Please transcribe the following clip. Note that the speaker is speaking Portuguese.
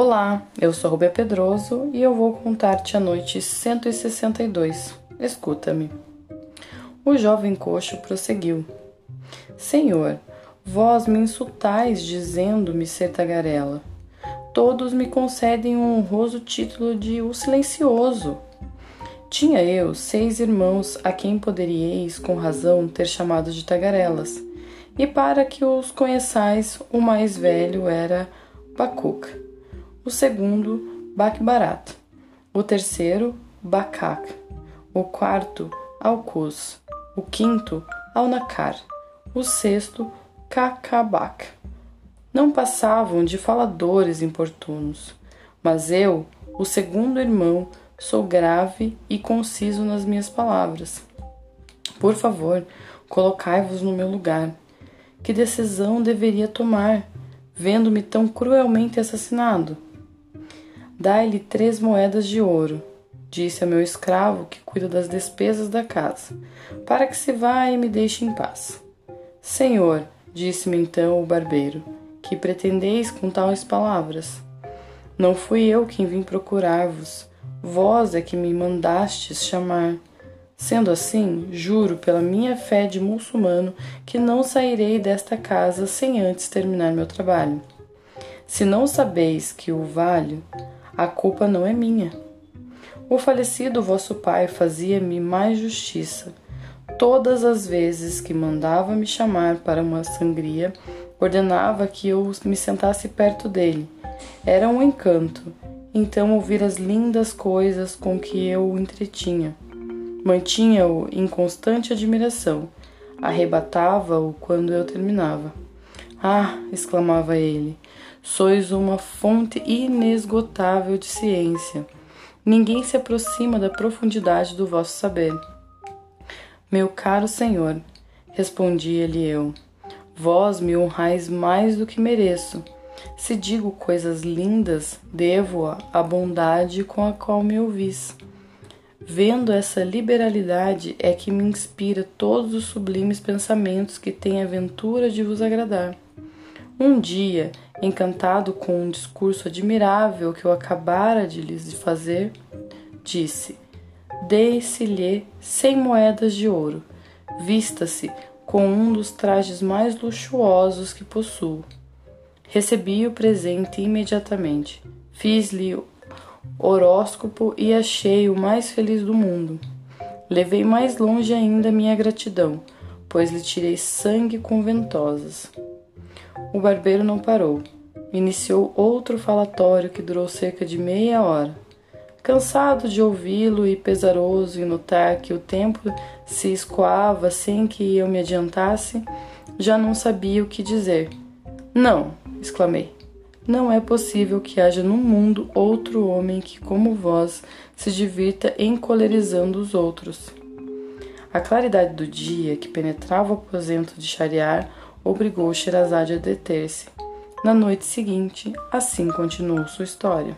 Olá, eu sou Rubia Pedroso e eu vou contar-te a noite 162. Escuta-me. O jovem coxo prosseguiu: Senhor, vós me insultais dizendo-me ser tagarela. Todos me concedem um honroso título de o silencioso. Tinha eu seis irmãos a quem poderíeis com razão ter chamado de tagarelas. E para que os conheçais, o mais velho era Bacuca o segundo, Bacbarat, o terceiro, Bacac, o quarto, Alcus, o quinto, Alnacar, o sexto, Cacabac. Não passavam de faladores importunos, mas eu, o segundo irmão, sou grave e conciso nas minhas palavras. Por favor, colocai-vos no meu lugar. Que decisão deveria tomar, vendo-me tão cruelmente assassinado? Dai-lhe três moedas de ouro, disse a meu escravo que cuida das despesas da casa, para que se vá e me deixe em paz. Senhor, disse-me então o barbeiro, que pretendeis com tais palavras? Não fui eu quem vim procurar-vos, vós é que me mandastes chamar. Sendo assim, juro pela minha fé de muçulmano que não sairei desta casa sem antes terminar meu trabalho. Se não sabeis que o valho, a culpa não é minha. O falecido vosso pai fazia-me mais justiça. Todas as vezes que mandava me chamar para uma sangria, ordenava que eu me sentasse perto dele. Era um encanto, então ouvir as lindas coisas com que eu o entretinha. Mantinha-o em constante admiração, arrebatava-o quando eu terminava. Ah! exclamava ele, Sois uma fonte inesgotável de ciência. Ninguém se aproxima da profundidade do vosso saber. Meu caro Senhor, respondia-lhe eu, vós me honrais mais do que mereço. Se digo coisas lindas, devo-a à bondade com a qual me ouvis. Vendo essa liberalidade é que me inspira todos os sublimes pensamentos que têm a ventura de vos agradar. Um dia encantado com um discurso admirável que eu acabara de lhes fazer, disse: Dê-se-lhe cem moedas de ouro, vista-se com um dos trajes mais luxuosos que possuo. Recebi o presente imediatamente, fiz-lhe horóscopo e achei o mais feliz do mundo. Levei mais longe ainda minha gratidão, pois lhe tirei sangue com ventosas. O barbeiro não parou. Iniciou outro falatório que durou cerca de meia hora. Cansado de ouvi-lo e pesaroso em notar que o tempo se escoava sem que eu me adiantasse, já não sabia o que dizer. Não, exclamei. Não é possível que haja no mundo outro homem que, como vós, se divirta encolerizando os outros. A claridade do dia que penetrava o aposento de Shariar obrigou Sherazade a deter-se. Na noite seguinte, assim continuou sua história.